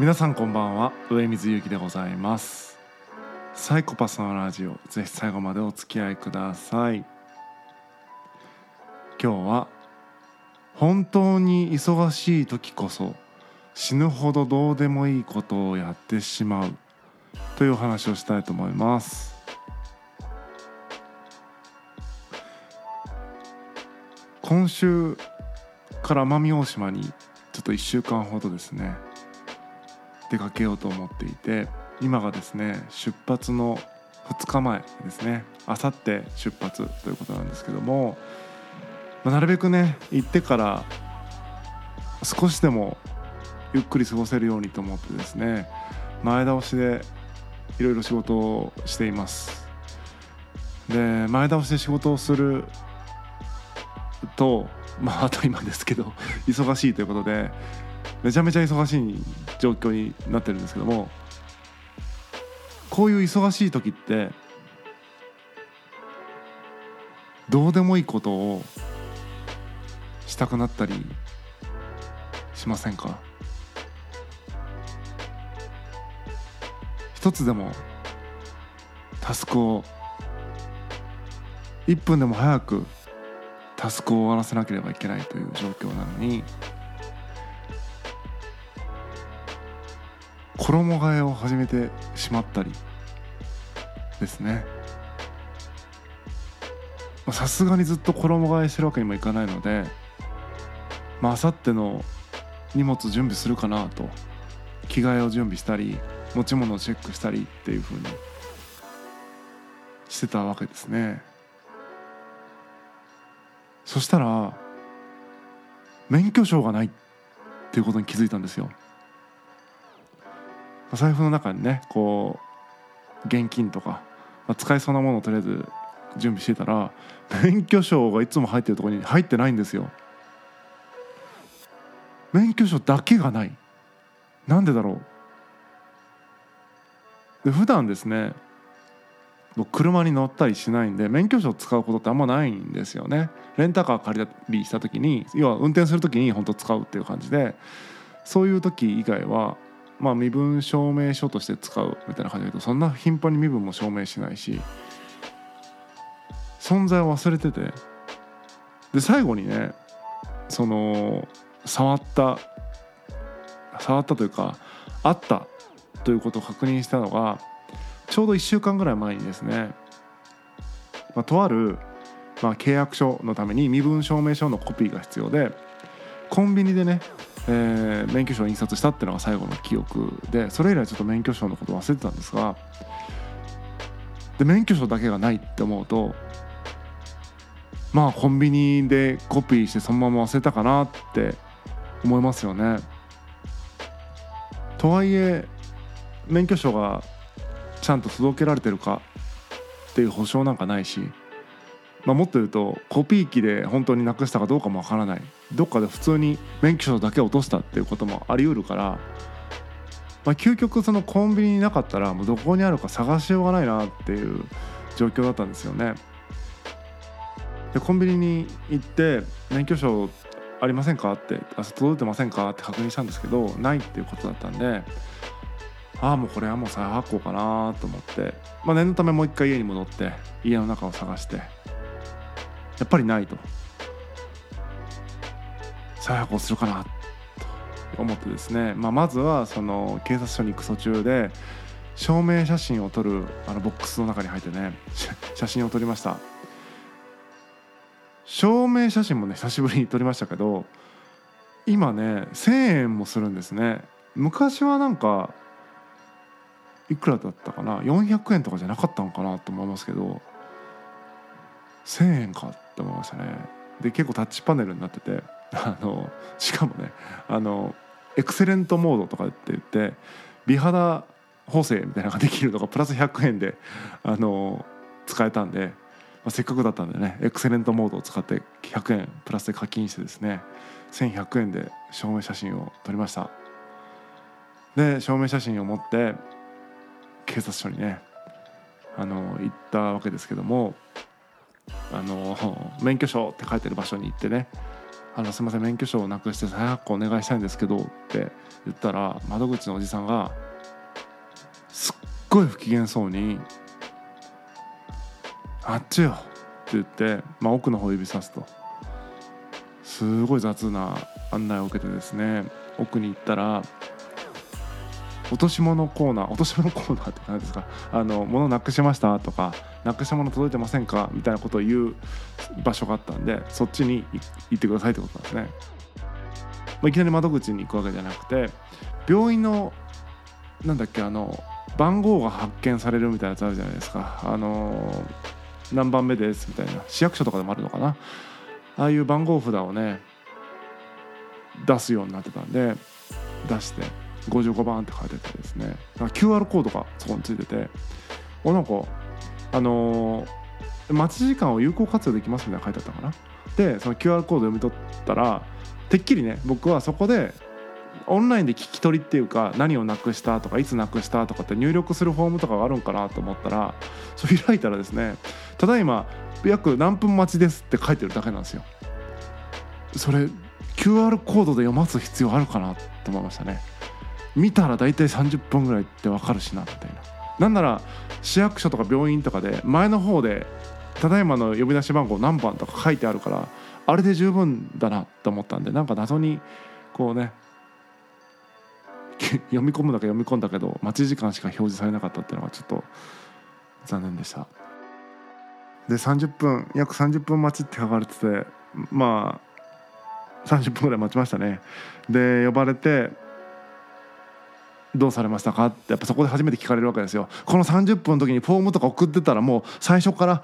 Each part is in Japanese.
皆さんこんばんは。上水ゆきでございます。サイコパスのラジオ。ぜひ最後までお付き合いください。今日は本当に忙しい時こそ死ぬほどどうでもいいことをやってしまう。というお話をしたいと思います。今週から奄美大島にちょっと1週間ほどですね。出かけようと思っていて今がですね出発の2日前ですね。あさって出発ということなんですけども、まあ、なるべくね行ってから少しでもゆっくり過ごせるようにと思ってですね前倒しでいろいろ仕事をしています。で前倒しで仕事をするとまああと今ですけど忙しいということでめちゃめちゃ忙しい状況になってるんですけどもこういう忙しい時ってどうでもいいことをしたくなったりしませんか？一つでもタスクを1分でも早くタスクを終わらせなければいけないという状況なのに衣替えを始めてしまったりですね。さすがにずっと衣替えしてるわけにもいかないのでまあさっての荷物準備するかなと着替えを準備したり持ち物をチェックしたりっていう風にしてたわけですね。そしたら免許証がないっていうことに気づいたんですよ。財布の中にねこう現金とか、まあ、使えそうなものをとりあえず準備してたら免許証がいつも入ってるとこに入ってないんですよ。免許証だけがない。なんでだろう。で普段ですね車に乗ったりしないんで免許証を使うことってあんまないんですよね。レンタカー借りたりした時に要は運転する時に本当使うっていう感じでそういう時以外はまあ、身分証明書として使うみたいな感じだけどそんな頻繁に身分も証明しないし存在を忘れててで最後にねその触った触ったというかあったということを確認したのがちょうど1週間ぐらい前にですね、まあ、とある、まあ、契約書のために身分証明書のコピーが必要でコンビニでねえー、免許証を印刷したっていうのが最後の記憶でそれ以来ちょっと免許証のこと忘れてたんですがで免許証だけがないって思うとまあコンビニでコピーしてそのまま忘れたかなって思いますよね。とはいえ免許証がちゃんと届けられてるかっていう保証なんかないしまあ、もっと言うとコピー機で本当になくしたかどうかもわからないどっかで普通に免許証だけ落としたっていうこともありうるから、まあ、究極そのコンビニになかったらもうどこにあるか探しようがないなっていう状況だったんですよね。でコンビニに行って免許証ありませんかってあ届いてませんかって確認したんですけどないっていうことだったんでああもうこれはもう再発行かなと思って、まあ、念のためもう一回家に戻って家の中を探してやっぱりないと。再発行するかなと思ってですね、まあ、まずはその警察署に行く途中で証明写真を撮るあのボックスの中に入ってね 写真を撮りました。証明写真もね久しぶりに撮りましたけど今ね1,000円もするんですね。昔はなんかいくらだったかな？400円とかじゃなかったのかなと思いますけど1,000円か。って思いましたね。で結構タッチパネルになってて あのしかもねあのエクセレントモードとかって言って美肌補正みたいなのができるのがプラス100円であの使えたんで、まあ、せっかくだったんでねエクセレントモードを使って100円プラスで課金してですね1100円で証明写真を撮りました。で証明写真を持って警察署にねあの行ったわけですけどもあの免許証って書いてる場所に行ってね「あのすいません免許証をなくして再発行お願いしたいんですけど」って言ったら窓口のおじさんがすっごい不機嫌そうに「あっちよ」って言って、まあ、奥の方指さすと。すごい雑な案内を受けてですね奥に行ったら落とし物コーナー落とし物コーナーって何ですか？あの物なくしましたとかなくしたもの届いてませんか？みたいなことを言う場所があったんでそっちに行ってくださいってことなんですね、まあ、いきなり窓口に行くわけじゃなくて病院のなんだっけあの番号が発見されるみたいなやつあるじゃないですか。あの何番目ですみたいな市役所とかでもあるのかな？ああいう番号札をね出すようになってたんで出して。55番って書いててですね。QR コードがそこについてて。おなんかあのー待ち時間を有効活用できますみたいな書いてあったかな。でその QR コード読み取ったらてっきりね僕はそこでオンラインで聞き取りっていうか何をなくしたとかいつなくしたとかって入力するフォームとかがあるんかなと思ったらそれ開いたらですねただいま約何分待ちですって書いてるだけなんですよ。それ QR コードで読ます必要あるかなって思いましたね。見たら大体30分ぐらいって分かるしなみたいな。なんなら市役所とか病院とかで前の方でただいまの呼び出し番号何番とか書いてあるからあれで十分だなと思ったんでなんか謎にこうね 読み込むだけ読み込んだけど待ち時間しか表示されなかったっていうのがちょっと残念でした。で30分約30分待ちって書かれててまあ30分ぐらい待ちましたね。で呼ばれてどうされましたか？ってやっぱそこで初めて聞かれるわけですよ。この30分の時にフォームとか送ってたらもう最初から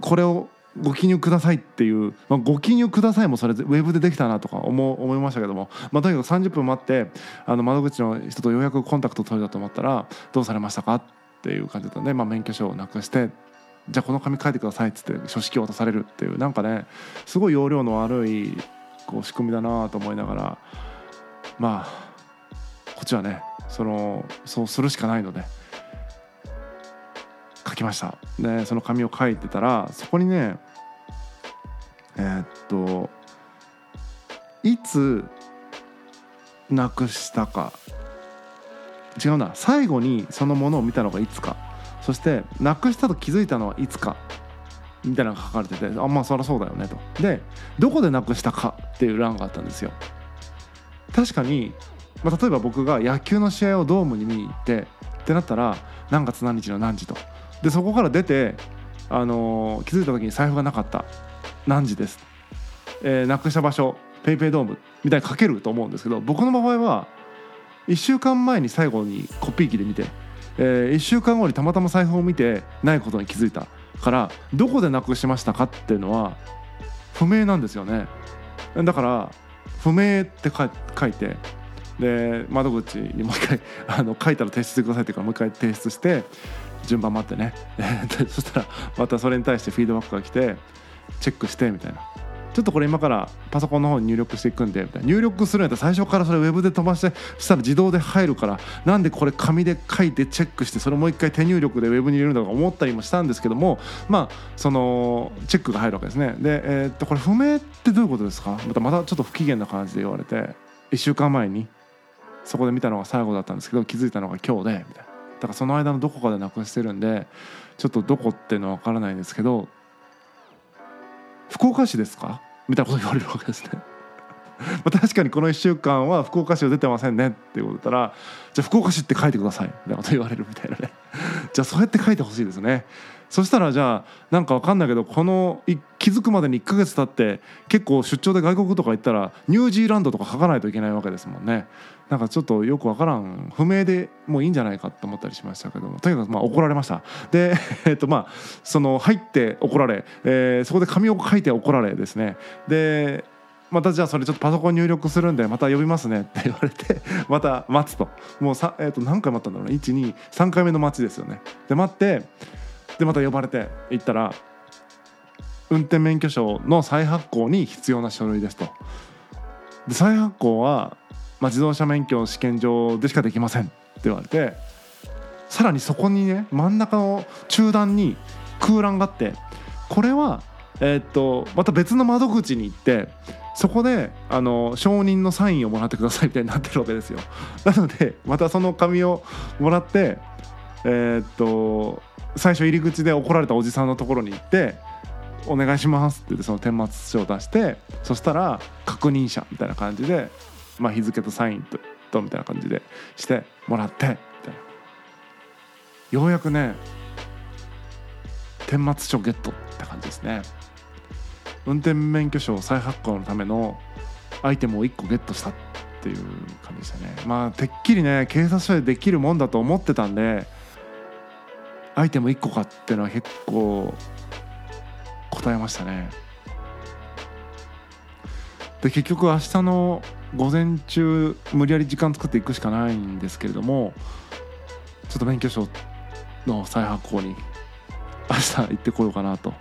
これをご記入くださいっていう、まあ、ご記入くださいもそれウェブでできたなとか思思いましたけども、まあ、とにかく30分待ってあの窓口の人とようやくコンタクト取れたと思ったらどうされましたか？っていう感じだったんで、まあ、免許証をなくしてじゃあこの紙書いてくださいっつって書式を渡されるっていうなんかねすごい容量の悪いこう仕組みだなと思いながらまあこっちはねそのそうするしかないので。書きました。でその紙を書いてたらそこにねえーっといつなくしたか。違うな。最後にそのものを見たのがいつか。そしてなくしたと気づいたのはいつか。みたいなのが書かれててあまあそりゃそうだよねと。でどこでなくしたかっていう欄があったんですよ。確かに、まあ、例えば僕が野球の試合をドームに見に行ってってなったら何月何日の何時と。でそこから出て、あのー気づいた時に財布がなかった。何時です、えーなくした場所ペイペイドームみたいに書けると思うんですけど僕の場合は1週間前に最後にコピー機で見て、え1週間後にたまたま財布を見てないことに気づいた。からどこでなくしましたかっていうのは不明なんですよね。だから不明って書いてで窓口にもう一回 あの書いたら提出してくださいっていうからもう一回提出して順番待ってね。そしたらまたそれに対してフィードバックが来てチェックしてみたいな。ちょっとこれ今からパソコンの方に入力していくんでみたいな。入力するんやったら最初からそれウェブで飛ばしてしたら自動で入るからなんでこれ紙で書いてチェックしてそれもう一回手入力でウェブに入れるんだとか思ったりもしたんですけどもまあそのチェックが入るわけですね。で、えっとこれ不明ってどういうことですか？またまたちょっと不機嫌な感じで言われて1週間前にそこで見たのが最後だったんですけど気づいたのが今日でみたいな。だからその間のどこかでなくしてるんでちょっとどこっていうのは分からないんですけど福岡市ですか？みたいなこと言われるわけですね。まあ確かにこの1週間は福岡市を出てませんね。っていうことだったらじゃあ福岡市って書いてください。みたいなこと言われるみたいなね。じゃあそうやって書いてほしいですね。そしたらじゃあなんかわかんないけどこの気づくまでに1ヶ月経って結構出張で外国とか行ったらニュージーランドとか書かないといけないわけですもんね。なんかちょっとよくわからん不明でもういいんじゃないかと思ったりしましたけども。とにかくまあ怒られました。で えっとまあその入って怒られ、えそこで紙を書いて怒られですね。でまたじゃあそれちょっとパソコン入力するんでまた呼びますねって言われて また待つと。もうさ、えー、と何回待ったんだろうね。123回目の待ちですよね。で待ってでまた呼ばれて行ったら運転免許証の再発行に必要な書類ですと。で再発行は、まあ、自動車免許の試験場でしかできませんって言われてさらにそこにね真ん中の中段に空欄があってこれはえーっとまた別の窓口に行ってそこであの承認のサインをもらってくださいみたいになってるわけですよ。なのでまたその紙をもらってえーっと最初入り口で怒られたおじさんのところに行って「お願いします」って言ってその顛末書を出してそしたら確認者みたいな感じで、まあ、日付とサインととみたいな感じでしてもらってみたいな。ようやくね顛末書ゲットって感じですね。運転免許証再発行のためのアイテムを1個ゲットしたっていう感じでしたね。まあてっきりね警察署でできるもんだと思ってたんでアイテム1個かっていうのは結構答えましたね。で結局明日の午前中無理やり時間作っていくしかないんですけれどもちょっと免許証の再発行に明日行ってこようかなと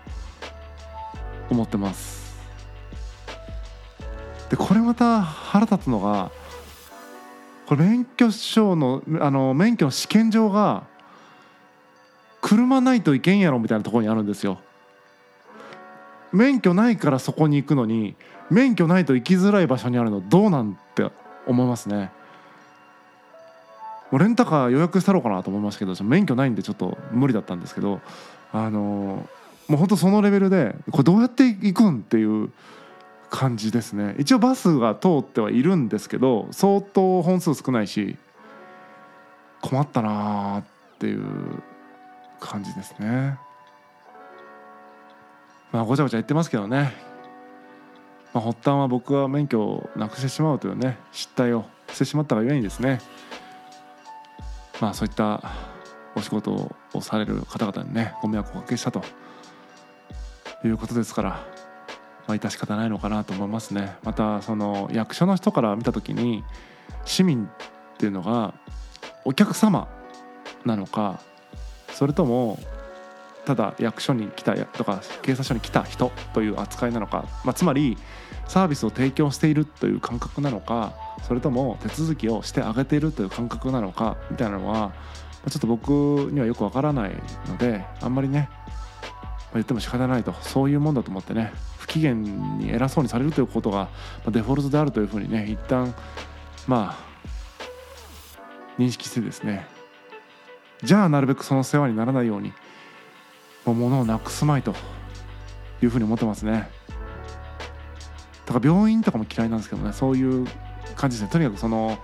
思ってます。でこれまた腹立つのがこれ免許証のあの免許の試験場が車ないといけんやろみたいなところにあるんですよ。免許ないからそこに行くのに免許ないと行きづらい場所にあるのどうなんて思いますね。もうレンタカー予約したろうかなと思いましたけど免許ないんでちょっと無理だったんですけどあのもうほんとそのレベルでこれどうやって行くんっていう感じですね。一応バスが通ってはいるんですけど相当本数少ないし困ったなーっていう感じですね。まあごちゃごちゃ言ってますけどね、まあ、発端は僕は免許をなくしてしまうというね失態をしてしまったがゆえにですね。まあそういったお仕事をされる方々にねご迷惑をおかけしたということですから、まあ、致し方ないのかなと思いますね。またその役所の人から見た時に市民っていうのがお客様なのかそれともただ役所に来たとか警察署に来た人という扱いなのか、まあ、つまりサービスを提供しているという感覚なのかそれとも手続きをしてあげているという感覚なのかみたいなのはちょっと僕にはよくわからないのであんまりね言っても仕方ないとそういうもんだと思ってね不機嫌に偉そうにされるということがデフォルトであるというふうにね一旦まあ認識してですねじゃあなるべくその世話にならないようにもう物をなくすまいというふうに思ってますね。だから病院とかも嫌いなんですけどねそういう感じですね。とにかくその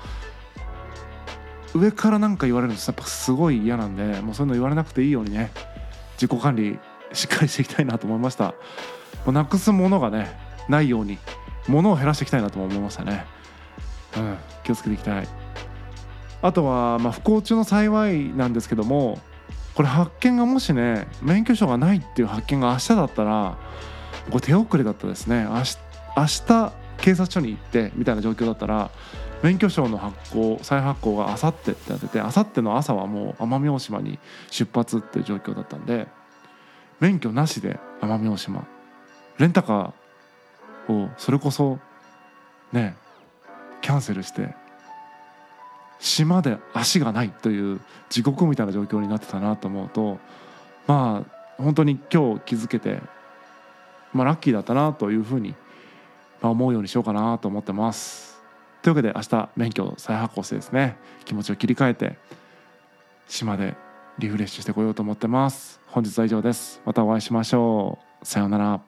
上から何か言われるのやっぱすごい嫌なんでもうそういうの言われなくていいようにね自己管理しっかりしていきたいなと思いました。もうなくすものがねないように物を減らしていきたいなとも思いましたね。うん気をつけていきたい。あとは、まあ、不幸中の幸いなんですけどもこれ発見がもしね免許証がないっていう発見が明日だったらこれ手遅れだったですね。明日明日警察署に行ってみたいな状況だったら免許証の発行再発行があさってってなっててあさっての朝はもう奄美大島に出発っていう状況だったんで免許なしで奄美大島レンタカーをそれこそねキャンセルして島で足がないという地獄みたいな状況になってたなと思うとまあ本当に今日気づけて、まあ、ラッキーだったなというふうにまあ思うようにしようかなと思ってます。というわけで明日免許再発行してですね気持ちを切り替えて島でリフレッシュしてこようと思ってます。本日は以上です。またお会いしましょう。さようなら。